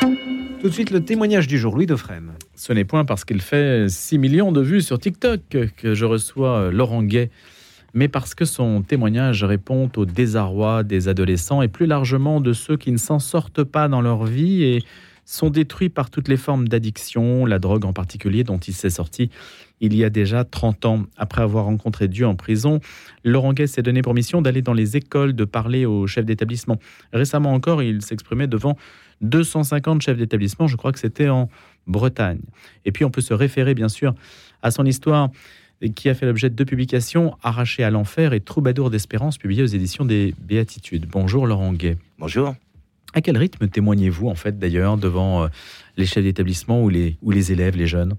Tout de suite, le témoignage du jour, Louis Dauphren. Ce n'est point parce qu'il fait 6 millions de vues sur TikTok que je reçois Laurent Gay, mais parce que son témoignage répond au désarroi des adolescents et plus largement de ceux qui ne s'en sortent pas dans leur vie et sont détruits par toutes les formes d'addiction, la drogue en particulier, dont il s'est sorti il y a déjà 30 ans. Après avoir rencontré Dieu en prison, Laurent Gay s'est donné pour mission d'aller dans les écoles, de parler aux chefs d'établissement. Récemment encore, il s'exprimait devant 250 chefs d'établissement, je crois que c'était en Bretagne. Et puis on peut se référer bien sûr à son histoire qui a fait l'objet de deux publications, Arraché à l'enfer et Troubadour d'espérance, publiées aux éditions des Béatitudes. Bonjour Laurent Gay. Bonjour. À quel rythme témoignez-vous en fait d'ailleurs devant euh, les chefs d'établissement ou les, ou les élèves, les jeunes?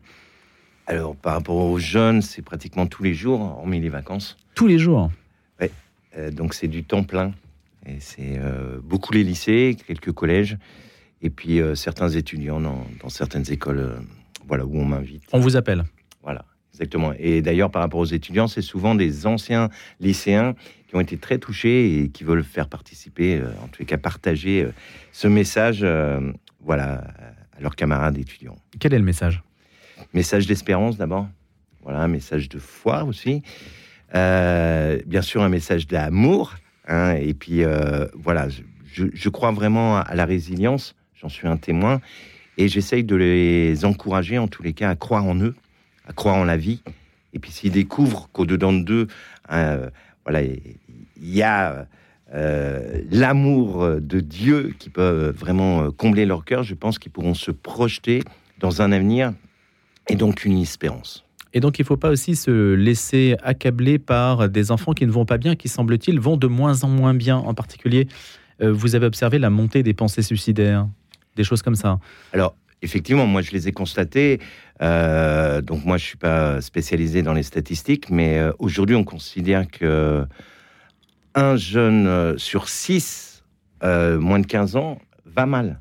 Alors par rapport aux jeunes, c'est pratiquement tous les jours, hormis les vacances. Tous les jours? Oui, euh, donc c'est du temps plein. Et c'est euh, beaucoup les lycées, quelques collèges et puis euh, certains étudiants dans, certaines écoles euh, voilà, où on m'invite. On vous appelle Voilà, exactement. Et d'ailleurs, par rapport aux étudiants, c'est souvent des anciens lycéens qui ont été très touchés et qui veulent faire participer, euh, en les cas partager ce message voilà, à leurs camarades étudiants. Quel est le message? Message d'espérance d'abord, voilà, un message de foi aussi. bien sûr, un message d'amour. Hein, et puis, voilà, je, je, crois vraiment à la résilience j'en suis un témoin. Et j'essaye de les encourager, en tous les cas, à croire en eux, à croire en la vie. Et puis s'ils découvrent qu'au-dedans d'eux, euh, voilà, il y a euh, l'amour de Dieu qui peut vraiment combler leur cœur, je pense qu'ils pourront se projeter dans un avenir et donc une espérance. Et donc, il ne faut pas aussi se laisser accabler par des enfants qui ne vont pas bien, qui, semble-t-il, vont de moins en moins bien. En particulier, euh, vous avez observé la montée des pensées suicidaires des choses comme ça Alors, effectivement, moi, je les ai constatés. Euh, donc, moi, je suis pas spécialisé dans les statistiques, mais euh, aujourd'hui, on considère que un jeune euh, sur six, moins de 15 ans, va mal.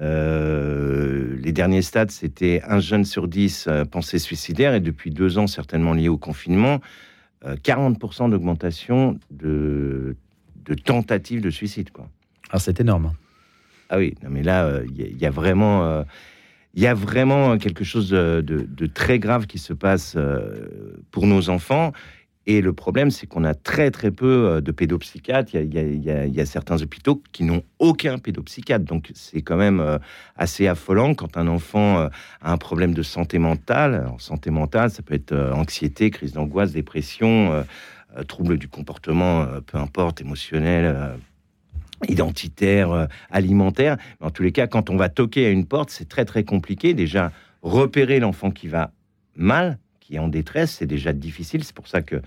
les derniers stades, c'était un jeune sur 10 pensée suicidaire, et depuis deux ans, certainement lié au confinement, 40% d'augmentation de, de tentatives de suicide. Quoi. Ah, c'est énorme. Ah oui, mais là, il euh, y, a vraiment, euh, il y a vraiment quelque chose de, très grave qui se passe euh, pour nos enfants. Et le problème, c'est qu'on a très très peu de pédopsychiatres. Il y, a certains hôpitaux qui n'ont aucun pédopsychiatre. Donc c'est quand même assez affolant quand un enfant a un problème de santé mentale. En santé mentale, ça peut être anxiété, crise d'angoisse, dépression, trouble du comportement, peu importe, émotionnel, identitaire, euh, alimentaire. en tous les cas, quand on va toquer à une porte, c'est très très compliqué. Déjà, repérer l'enfant qui va mal, qui est en détresse, c'est déjà difficile. C'est pour ça que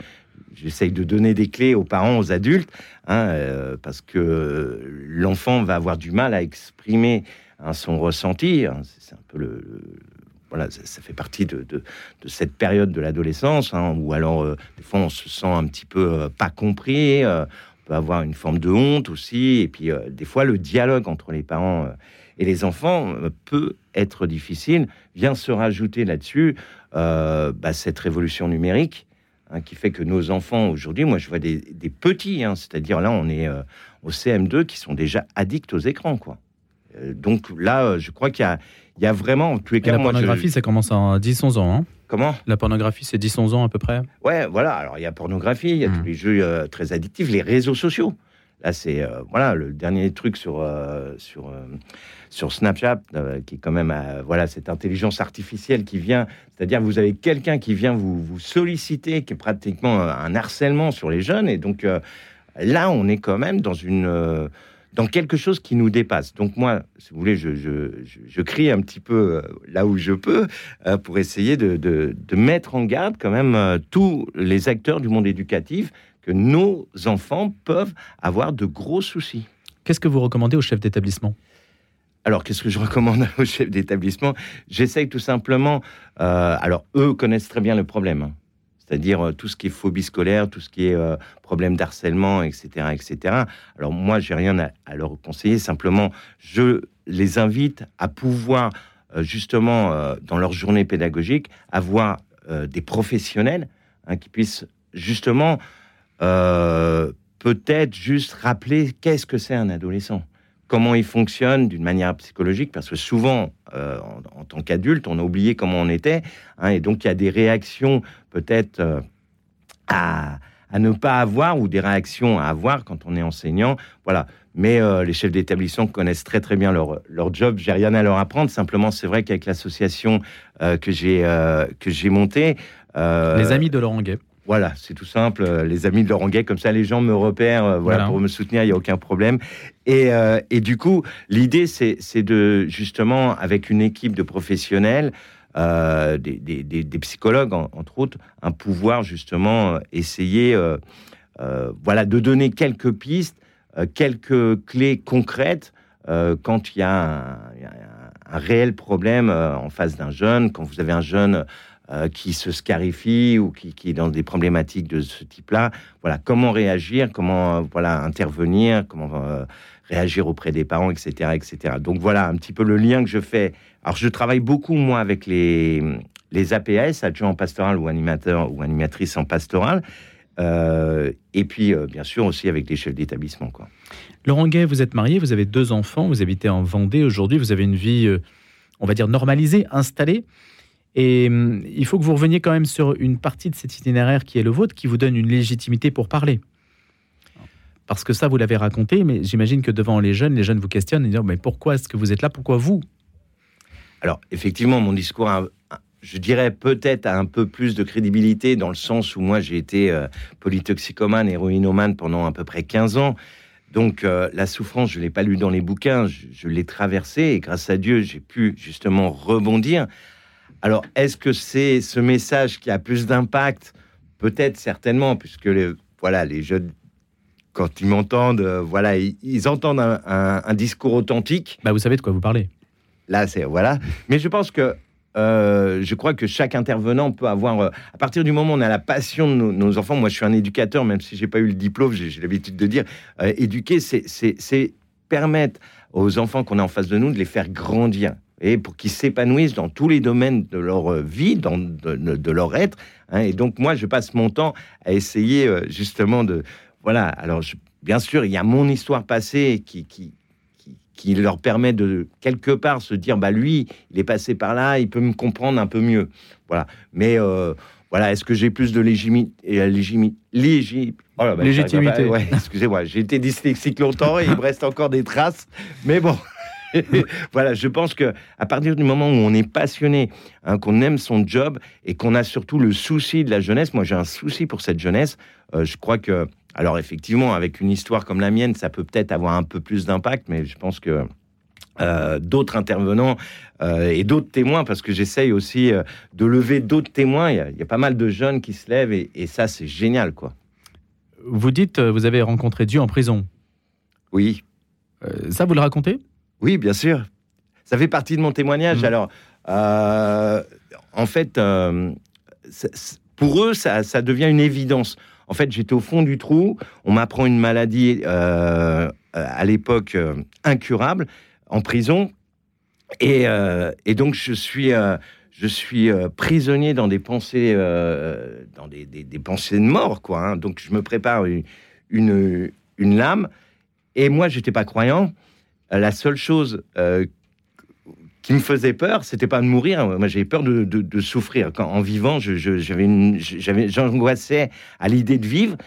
j'essaye de donner des clés aux parents, aux adultes, hein, euh, parce que l'enfant va avoir du mal à exprimer hein, son ressenti. Hein. c'est un peu le, voilà, ça, fait partie de, cette période de l'adolescence, où alors euh, des fois on se sent un petit peu pas compris, peut avoir une forme de honte aussi. Et puis, euh, des fois, le dialogue entre les parents euh, et les enfants euh, peut être difficile. Vient se rajouter là-dessus bah, cette révolution numérique hein, qui fait que nos enfants aujourd'hui, moi, je vois des, petits, hein, c'est-à-dire là, on est au CM2 qui sont déjà addicts aux écrans, quoi. donc là, je crois qu'il y a, il y a vraiment, en tous les cas, la pornographie, ça commence à 10-11 ans. Hein Comment? La pornographie, c'est 10-11 ans à peu près Ouais, voilà. Alors, il y a pornographie, il y a hmm. tous les jeux euh, très addictifs, les réseaux sociaux. Là, c'est euh, voilà le dernier truc sur euh, sur sur Snapchat, qui est quand même voilà cette intelligence artificielle qui vient. C'est-à-dire, vous avez quelqu'un qui vient vous, vous solliciter, qui est pratiquement un harcèlement sur les jeunes, et donc là, on est quand même dans une dans quelque chose qui nous dépasse. Donc moi, si vous voulez, je, je, crie un petit peu euh, là où je peux euh, pour essayer de, de, mettre en garde quand même euh, tous les acteurs du monde éducatif que nos enfants peuvent avoir de gros soucis. Qu'est-ce que vous recommandez aux chefs d'établissement? Alors, qu'est-ce que je recommande aux chefs d'établissement? J'essaye tout simplement. alors, eux connaissent très bien le problème. C'est-à-dire euh, tout ce qui est phobie scolaire, tout ce qui est euh, problème d'harcèlement, etc., etc. Alors moi, j'ai rien à, leur conseiller. Simplement, je les invite à pouvoir euh, justement dans leur journée pédagogique avoir des professionnels hein, qui puissent justement peut-être juste rappeler qu'est-ce que c'est un adolescent. comment il fonctionne d'une manière psychologique, parce que souvent, euh, en, tant qu'adulte, on a oublié comment on était, hein, et donc il y a des réactions peut-être euh, à, ne pas avoir ou des réactions à avoir quand on est enseignant. Voilà. Mais euh, les chefs d'établissement connaissent très très bien leur, leur job. J'ai rien à leur apprendre. Simplement, c'est vrai qu'avec l'association que j'ai que j'ai montée, les amis de Laurent Gay. Voilà, c'est tout simple. Euh, les amis de Laurent Gay, comme ça, les gens me repèrent. Euh, voilà, pour me soutenir, il n'y a aucun problème. Et, euh, et du coup, l'idée, c'est de justement, avec une équipe de professionnels, des, des, des, psychologues entre autres, un pouvoir justement essayer, voilà, de donner quelques pistes, quelques clés concrètes quand il y a un, réel problème en face d'un jeune, quand vous avez un jeune euh, qui se scarifie ou qui, qui, est dans des problématiques de ce type-là. Voilà, comment réagir, comment euh, voilà intervenir, comment euh, réagir auprès des parents, etc., etc. Donc voilà un petit peu le lien que je fais. Alors je travaille beaucoup moi avec les les APS, adjoints en pastoral ou animateurs ou animatrices en pastoral. et puis, bien sûr, aussi avec des chefs d'établissement. Laurent Gay, vous êtes marié, vous avez deux enfants, vous habitez en Vendée aujourd'hui, vous avez une vie, on va dire, normalisée, installée. Et hum, il faut que vous reveniez quand même sur une partie de cet itinéraire qui est le vôtre, qui vous donne une légitimité pour parler. Parce que ça, vous l'avez raconté, mais j'imagine que devant les jeunes, les jeunes vous questionnent et disent Mais pourquoi est-ce que vous êtes là? Pourquoi vous? Alors, effectivement, mon discours, je dirais peut-être a un peu plus de crédibilité dans le sens où moi, j'ai été euh, polytoxicomane, héroïnomane pendant à peu près 15 ans. Donc, euh, la souffrance, je ne l'ai pas lu dans les bouquins, je l'ai traversée et grâce à Dieu, j'ai pu justement rebondir. Alors, est-ce que c'est ce message qui a plus d'impact? Peut-être, certainement, puisque les, voilà, les jeunes, quand ils m'entendent, euh, voilà, ils, entendent un, discours authentique. Bah, vous savez de quoi vous parlez. Là, c'est voilà. Mais je pense que euh, je crois que chaque intervenant peut avoir, euh, à partir du moment où on a la passion de nos, enfants, moi je suis un éducateur, même si j'ai pas eu le diplôme, j'ai l'habitude de dire, éduquer, c'est permettre aux enfants qu'on a en face de nous de les faire grandir et pour qu'ils s'épanouissent dans tous les domaines de leur vie, dans, de, leur être. Hein. Et donc, moi, je passe mon temps à essayer justement de... Voilà, alors bien sûr, il y a mon histoire passée qui, qui, qui, leur permet de, quelque part, se dire, bah lui, il est passé par là, il peut me comprendre un peu mieux. Voilà. Mais... Euh, voilà, est-ce que j'ai plus de légitimité, oh bah, légitimité Excusez-moi, j'ai été dyslexique longtemps et il me reste encore des traces. Mais bon, voilà, je pense que à partir du moment où on est passionné, hein, qu'on aime son job et qu'on a surtout le souci de la jeunesse, moi j'ai un souci pour cette jeunesse. Euh, je crois que, alors effectivement, avec une histoire comme la mienne, ça peut peut-être avoir un peu plus d'impact, mais je pense que euh, d'autres intervenants euh, et d'autres témoins, parce que j'essaye aussi de lever d'autres témoins. Il y, a, pas mal de jeunes qui se lèvent et, et ça, c'est génial, quoi. Vous dites, vous avez rencontré Dieu en prison. Oui. ça, vous le racontez? Oui, bien sûr. Ça fait partie de mon témoignage. Mm. Alors, euh, en fait, euh, pour eux, ça, devient une évidence. En fait, j'étais au fond du trou. On m'apprend une maladie euh, à l'époque incurable en prison. Et, donc, je suis, prisonnier dans des pensées, dans des, pensées de mort, quoi. Hein. Donc, je me prépare une, une, lame. Et moi, j'étais pas croyant. Euh, la seule chose euh, qui me faisait peur, c'était pas de mourir. Moi, j'avais peur de, souffrir. Quand, en vivant, j'avais, j'angoissais à l'idée de vivre,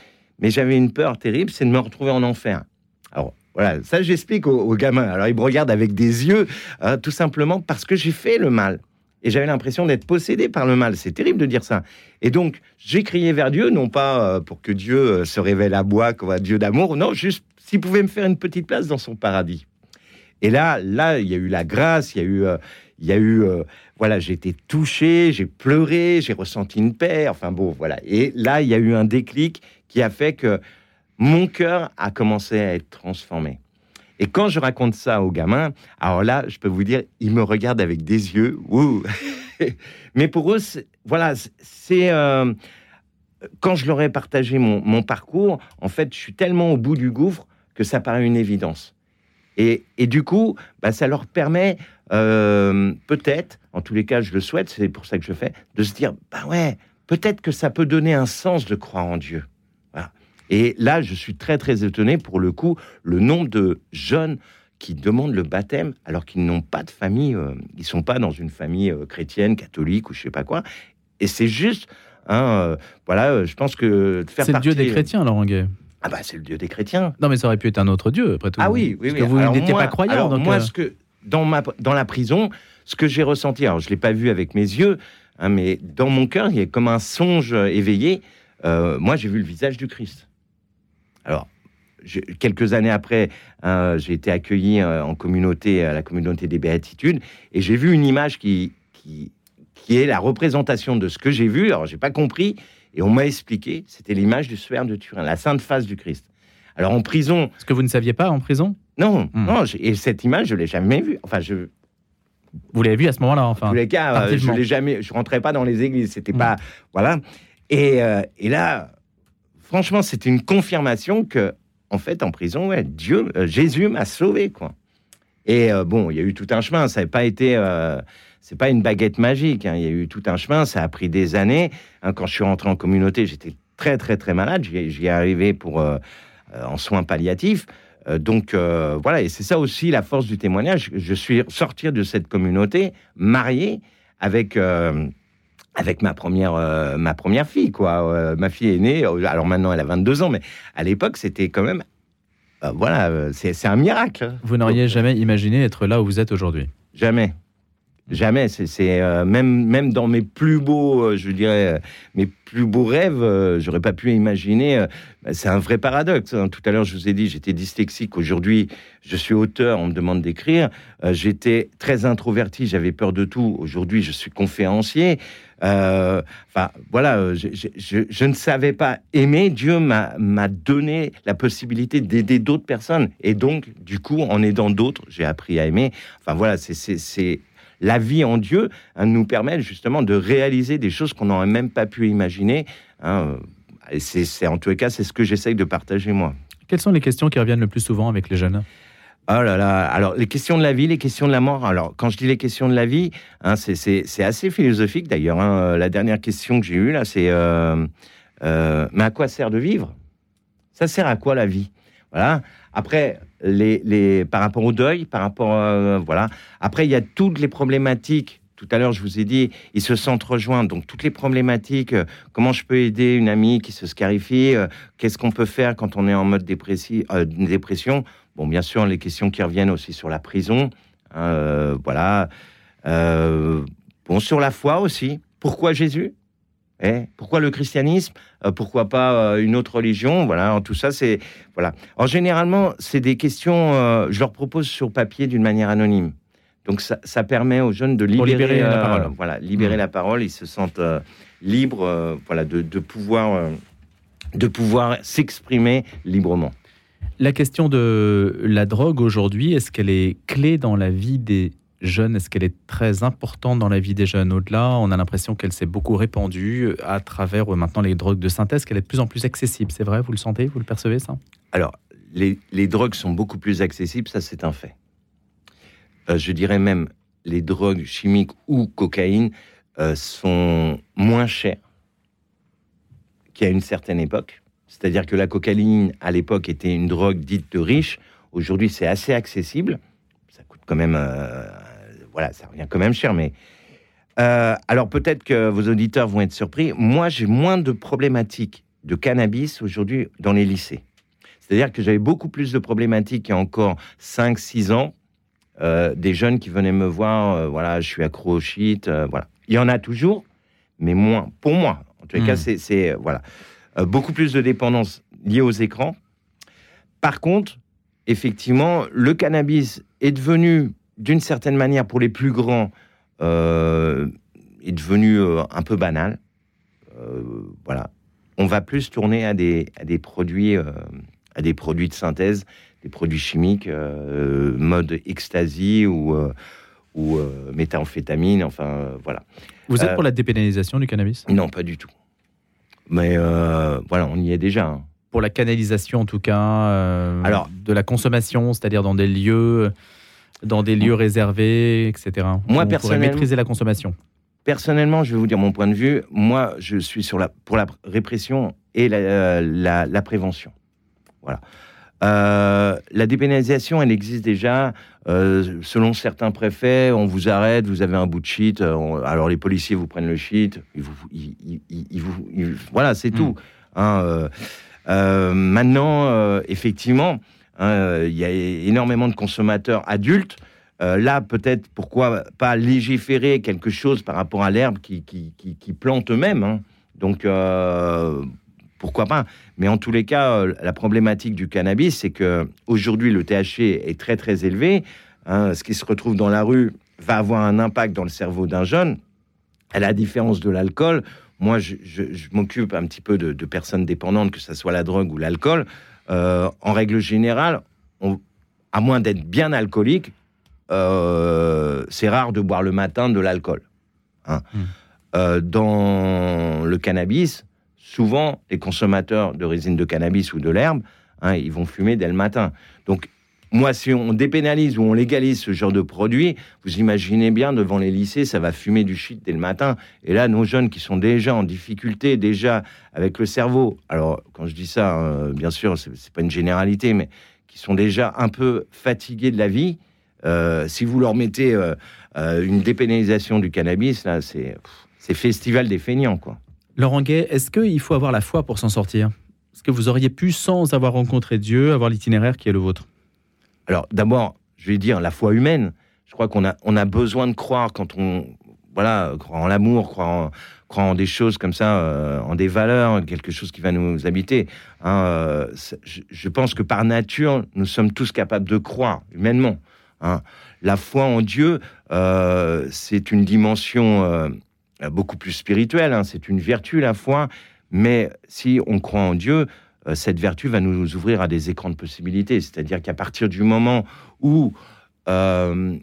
mais j'avais une peur terrible, c'est de me retrouver en enfer. Alors, voilà, ça j'explique aux, gamins. Alors, ils me regardent avec des yeux, hein, tout simplement parce que j'ai fait le mal. Et j'avais l'impression d'être possédé par le mal. C'est terrible de dire ça. Et donc, j'ai crié vers Dieu, non pas euh, pour que Dieu se révèle à moi Dieu d'amour, non, juste s'il pouvait me faire une petite place dans son paradis. Et là, là, il y a eu la grâce, il y a eu, euh, il y a eu, euh, voilà, j'ai été touché, j'ai pleuré, j'ai ressenti une paix. Enfin bon, voilà. Et là, il y a eu un déclic qui a fait que mon cœur a commencé à être transformé. Et quand je raconte ça aux gamins, alors là, je peux vous dire, ils me regardent avec des yeux. Ouh. Mais pour eux, voilà, c'est euh, quand je leur ai partagé mon, mon parcours, en fait, je suis tellement au bout du gouffre que ça paraît une évidence. Et, du coup, bah, ça leur permet euh, peut-être, en tous les cas, je le souhaite, c'est pour ça que je fais, de se dire, bah ouais, peut-être que ça peut donner un sens de croire en Dieu. Et là, je suis très très étonné pour le coup, le nombre de jeunes qui demandent le baptême alors qu'ils n'ont pas de famille, euh, ils sont pas dans une famille euh, chrétienne, catholique ou je sais pas quoi. Et c'est juste, hein, euh, voilà, je pense que faire C'est le dieu des chrétiens, Laurent Gay. Ah bah c'est le dieu des chrétiens. Non, mais ça aurait pu être un autre dieu, après tout. Ah oui, oui, Parce oui. que vous n'étiez pas croyant. alors donc, moi, euh, ce que dans ma dans la prison, ce que j'ai ressenti, alors je l'ai pas vu avec mes yeux, hein, mais dans mon cœur, il y a comme un songe éveillé. Euh, moi, j'ai vu le visage du Christ. Alors, je- quelques années après, euh, j'ai été accueilli en communauté, à la communauté des Béatitudes, et j'ai vu une image qui, qui, qui est la représentation de ce que j'ai vu. Alors, j'ai pas compris, et on m'a expliqué, c'était l'image du sphère de Turin, la sainte face du Christ. Alors, en prison, Ce que vous ne saviez pas en prison? Non, Hmm. non, et cette image, je l'ai jamais vue. Enfin, je, Vous l'avez vu à ce moment-là, en enfin. tous les cas, euh, je l'ai jamais. Je rentrais pas dans les églises. C'était Hmm. pas, voilà. Et, euh, et là, franchement, c'était une confirmation que, en fait, en prison, ouais, Dieu, euh, Jésus m'a sauvé, quoi. Et euh, bon, il y a eu tout un chemin. Ça n'a pas été. euh, c'est pas une baguette magique. hein. Il y a eu tout un chemin. Ça a pris des années. Hein, quand je suis rentré en communauté, j'étais très, très, très malade. J'y ai arrivé pour euh, en soins palliatifs. Donc voilà, et c'est ça aussi la force du témoignage. Je suis sorti de cette communauté marié avec avec ma première ma première fille quoi. Ma fille est née. Alors maintenant elle a 22 ans, mais à l'époque c'était quand même voilà, euh, c'est un miracle. Vous n'auriez jamais imaginé être là où vous êtes aujourd'hui? Jamais. Jamais. C'est euh, même, même dans mes plus beaux, euh, je dirais, euh, mes plus beaux rêves, euh, j'aurais pas pu imaginer. bah, c'est un vrai paradoxe. hein. Tout à l'heure, je vous ai dit, j'étais dyslexique. Aujourd'hui, je suis auteur. On me demande d'écrire. J'étais très introverti. J'avais peur de tout. Aujourd'hui, je suis conférencier. Enfin, voilà. je, je- ne savais pas aimer. Dieu m'a donné la possibilité d'aider d'autres personnes. Et donc, du coup, en aidant d'autres, j'ai appris à aimer. Enfin, voilà. c'est la vie en Dieu hein, nous permet justement de réaliser des choses qu'on n'aurait même pas pu imaginer. hein. Et c'est, en tous les cas, c'est ce que j'essaye de partager moi. Quelles sont les questions qui reviennent le plus souvent avec les jeunes? Oh là là, alors les questions de la vie, les questions de la mort. Alors quand je dis les questions de la vie, hein, c'est, assez philosophique d'ailleurs. hein. La dernière question que j'ai eue là, c'est euh, euh, mais à quoi sert de vivre? Ça sert à quoi la vie? Voilà. Après, les, les, par rapport au deuil, par rapport euh, voilà. Après, il y a toutes les problématiques. Tout à l'heure, je vous ai dit, ils se sentent rejoints. Donc, toutes les problématiques, euh, comment je peux aider une amie qui se scarifie, euh, qu'est-ce qu'on peut faire quand on est en mode euh, dépression? Bon, bien sûr, les questions qui reviennent aussi sur la prison, voilà. Bon, sur la foi aussi. Pourquoi Jésus? Eh, Pourquoi le christianisme? Euh, Pourquoi pas euh, une autre religion? Voilà, tout ça, c'est voilà. En généralement, c'est des questions. euh, je leur propose sur papier d'une manière anonyme. Donc ça, ça permet aux jeunes de libérer, libérer la parole. Voilà, libérer Mhm. la parole. Ils se sentent libres, voilà, de, de pouvoir, de pouvoir s'exprimer librement. La question de la drogue aujourd'hui, est-ce qu'elle est clé dans la vie des jeunes Est-ce qu'elle est très importante dans la vie des jeunes Au-delà, on a l'impression qu'elle s'est beaucoup répandue à travers euh, maintenant les drogues de synthèse, qu'elle est de plus en plus accessible. C'est vrai, vous le sentez, vous le percevez ça? Alors, les, les drogues sont beaucoup plus accessibles, ça c'est un fait. Euh, je dirais même, les drogues chimiques ou cocaïne euh, sont moins chères qu'à une certaine époque. C'est-à-dire que la cocaïne, à l'époque, était une drogue dite de riche. Aujourd'hui, c'est assez accessible. Ça coûte quand même... voilà, ça revient quand même cher, mais... Euh, alors peut-être que vos auditeurs vont être surpris. Moi, j'ai moins de problématiques de cannabis aujourd'hui dans les lycées. C'est-à-dire que j'avais beaucoup plus de problématiques il y a encore 5-6 ans. euh, des jeunes qui venaient me voir, euh, voilà, je suis accro au shit, voilà. Il y en a toujours, mais moins. Pour moi, en tous les Hmm. cas, c'est, c'est, voilà, beaucoup plus de dépendance liée aux écrans. Par contre, effectivement, le cannabis est devenu, d'une certaine manière, pour les plus grands, euh, est devenu euh, un peu banal. Euh, voilà, on va plus tourner à des, à des produits, à des produits de synthèse, des produits chimiques, mode ecstasy ou ou méthamphétamine. Enfin, voilà. Vous êtes pour la dépénalisation du cannabis? Non, pas du tout. Mais euh, voilà, on y est déjà. hein. Pour la canalisation en tout cas euh, Alors- de la consommation, c'est-à-dire dans des lieux dans des lieux réservés, etc. Moi, On personnellement- maîtriser la consommation. Personnellement, je vais vous dire mon point de vue. Moi, je suis sur la, pour la répression et la, euh, la, la prévention. Voilà. Euh, la dépénalisation, elle existe déjà. Euh, selon certains préfets, on vous arrête, vous avez un bout de shit. alors les policiers vous prennent le shit. Ils vous, ils- ils- ils- ils vous- ils- voilà, c'est tout. hein, maintenant, effectivement, hein, euh, il y a énormément de consommateurs adultes. Euh, là, peut-être, pourquoi pas légiférer quelque chose par rapport à l'herbe qui, qui, eux-mêmes. hein. Donc, euh, pourquoi pas Mais en tous les cas, la problématique du cannabis, c'est que aujourd'hui le THC est très très élevé. hein. ce qui se retrouve dans la rue va avoir un impact dans le cerveau d'un jeune. À la différence de l'alcool, moi, je m'occupe un petit peu de, de personnes dépendantes, que ce soit la drogue ou l'alcool. Euh, en règle générale, on- à moins d'être bien alcoolique, euh, c'est rare de boire le matin de l'alcool. hein. Mm. Euh, dans le cannabis, souvent, les consommateurs de résine de cannabis ou de l'herbe, hein, ils vont fumer dès le matin. Donc, moi, si on dépénalise ou on légalise ce genre de produit, vous imaginez bien, devant les lycées, ça va fumer du shit dès le matin. Et là, nos jeunes qui sont déjà en difficulté, déjà avec le cerveau, alors quand je dis ça, euh, bien sûr, c'est pas une généralité, mais qui sont déjà un peu fatigués de la vie, euh, si vous leur mettez euh, euh, une dépénalisation du cannabis, là, c'est festival des feignants, quoi. Laurent Gay, est-ce qu'il faut avoir la foi pour s'en sortir? Est-ce que vous auriez pu, sans avoir rencontré Dieu, avoir l'itinéraire qui est le vôtre? Alors, d'abord, je vais dire la foi humaine. Je crois qu'on a, on a besoin de croire quand on, voilà, en l'amour, croire en, des choses comme ça, euh, en des valeurs, quelque chose qui va nous habiter. hein, euh, je, pense que par nature, nous sommes tous capables de croire humainement. hein. La foi en Dieu, euh, c'est une dimension beaucoup plus spirituelle. hein. C'est une vertu, la foi. Mais si on croit en Dieu, cette vertu va nous ouvrir à des écrans de possibilités. C'est-à-dire qu'à partir du moment où euh,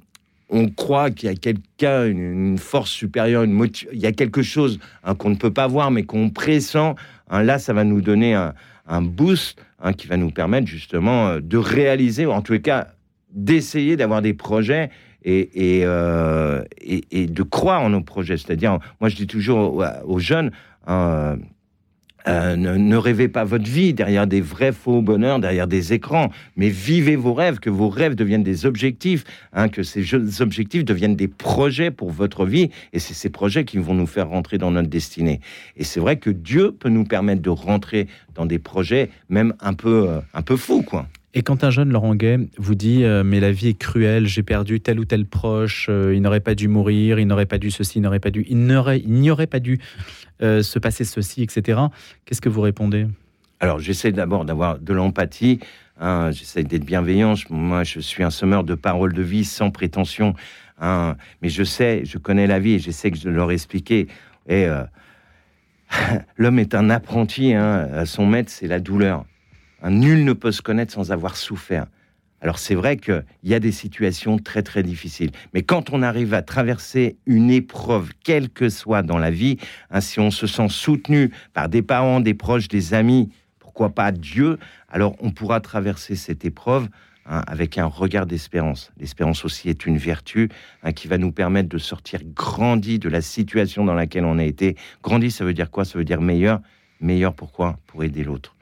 on croit qu'il y a quelqu'un, une, force supérieure, une il y a quelque chose hein, qu'on ne peut pas voir, mais qu'on pressent, hein, là, ça va nous donner un, boost hein, qui va nous permettre justement euh, de réaliser, ou en les cas, d'essayer d'avoir des projets et, et, euh, et- de croire en nos projets. C'est-à-dire, moi, je dis toujours aux, jeunes, euh, ne, ne rêvez pas votre vie derrière des vrais faux bonheurs, derrière des écrans, mais vivez vos rêves, que vos rêves deviennent des objectifs, hein, que ces objectifs deviennent des projets pour votre vie, et c'est ces projets qui vont nous faire rentrer dans notre destinée. Et c'est vrai que Dieu peut nous permettre de rentrer dans des projets même un peu, euh, un peu fous, quoi. Et quand un jeune Laurent Gay vous dit euh, mais la vie est cruelle, j'ai perdu tel ou tel proche, euh, il n'aurait pas dû mourir, il n'aurait pas dû ceci, il n'aurait pas dû, il n'y aurait pas dû euh, se passer ceci, etc. Qu'est-ce que vous répondez? Alors, j'essaie d'abord d'avoir de l'empathie. hein, j'essaie d'être bienveillant. Je- moi, je suis un semeur de paroles de vie sans prétention. hein, mais je sais, je connais la vie et j'essaie que je leur expliquer. Et l'homme est un apprenti. hein, son maître, c'est la douleur. Un nul ne peut se connaître sans avoir souffert. Alors c'est vrai qu'il y a des situations très très difficiles, mais quand on arrive à traverser une épreuve, quelle que soit dans la vie, hein, si on se sent soutenu par des parents, des proches, des amis, pourquoi pas Dieu, alors on pourra traverser cette épreuve hein, avec un regard d'espérance. L'espérance aussi est une vertu hein, qui va nous permettre de sortir grandi de la situation dans laquelle on a été. Grandi, ça veut dire quoi? Ça veut dire meilleur. Meilleur pourquoi? Pour aider l'autre.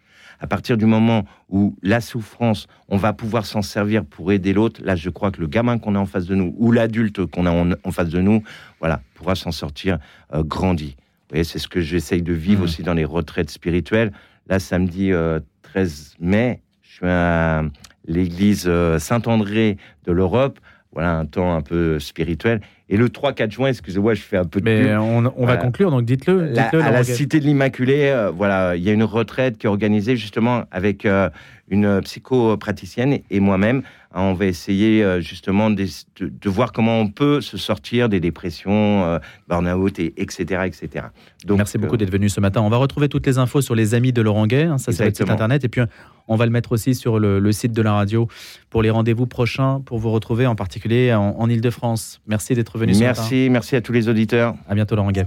À partir du moment où la souffrance, on va pouvoir s'en servir pour aider l'autre, là, je crois que le gamin qu'on a en face de nous ou l'adulte qu'on a en, en face de nous, voilà, pourra s'en sortir euh, grandi. Voyez, c'est ce que j'essaye de vivre Mhm. aussi dans les retraites spirituelles. Là, samedi euh, 13 mai, je suis à l'église euh, Saint-André de l'Europe. Voilà, un temps un peu spirituel. Et le 3-4 juin, excusez-moi, je fais un peu de pub. Mais on, va Voilà. conclure, donc dites-le. Dites-le, à la. Cité de l'Immaculée, euh, voilà, il y a une retraite qui est organisée justement avec euh, une psychopraticienne et moi-même. Hein, On va essayer euh, justement de, voir comment on peut se sortir des dépressions, euh, burn-out, et, etc., etc. Donc, Merci beaucoup euh, d'être venu ce matin. On va retrouver toutes les infos sur les amis de Laurent Gay. hein, ça, c'est votre site internet. Et puis, on va le mettre aussi sur le, le site de la radio pour les rendez-vous prochains, pour vous retrouver en particulier en, en Ile-de-France. Merci d'être venu ce matin. Merci, merci à tous les auditeurs. À bientôt, Laurent Gay.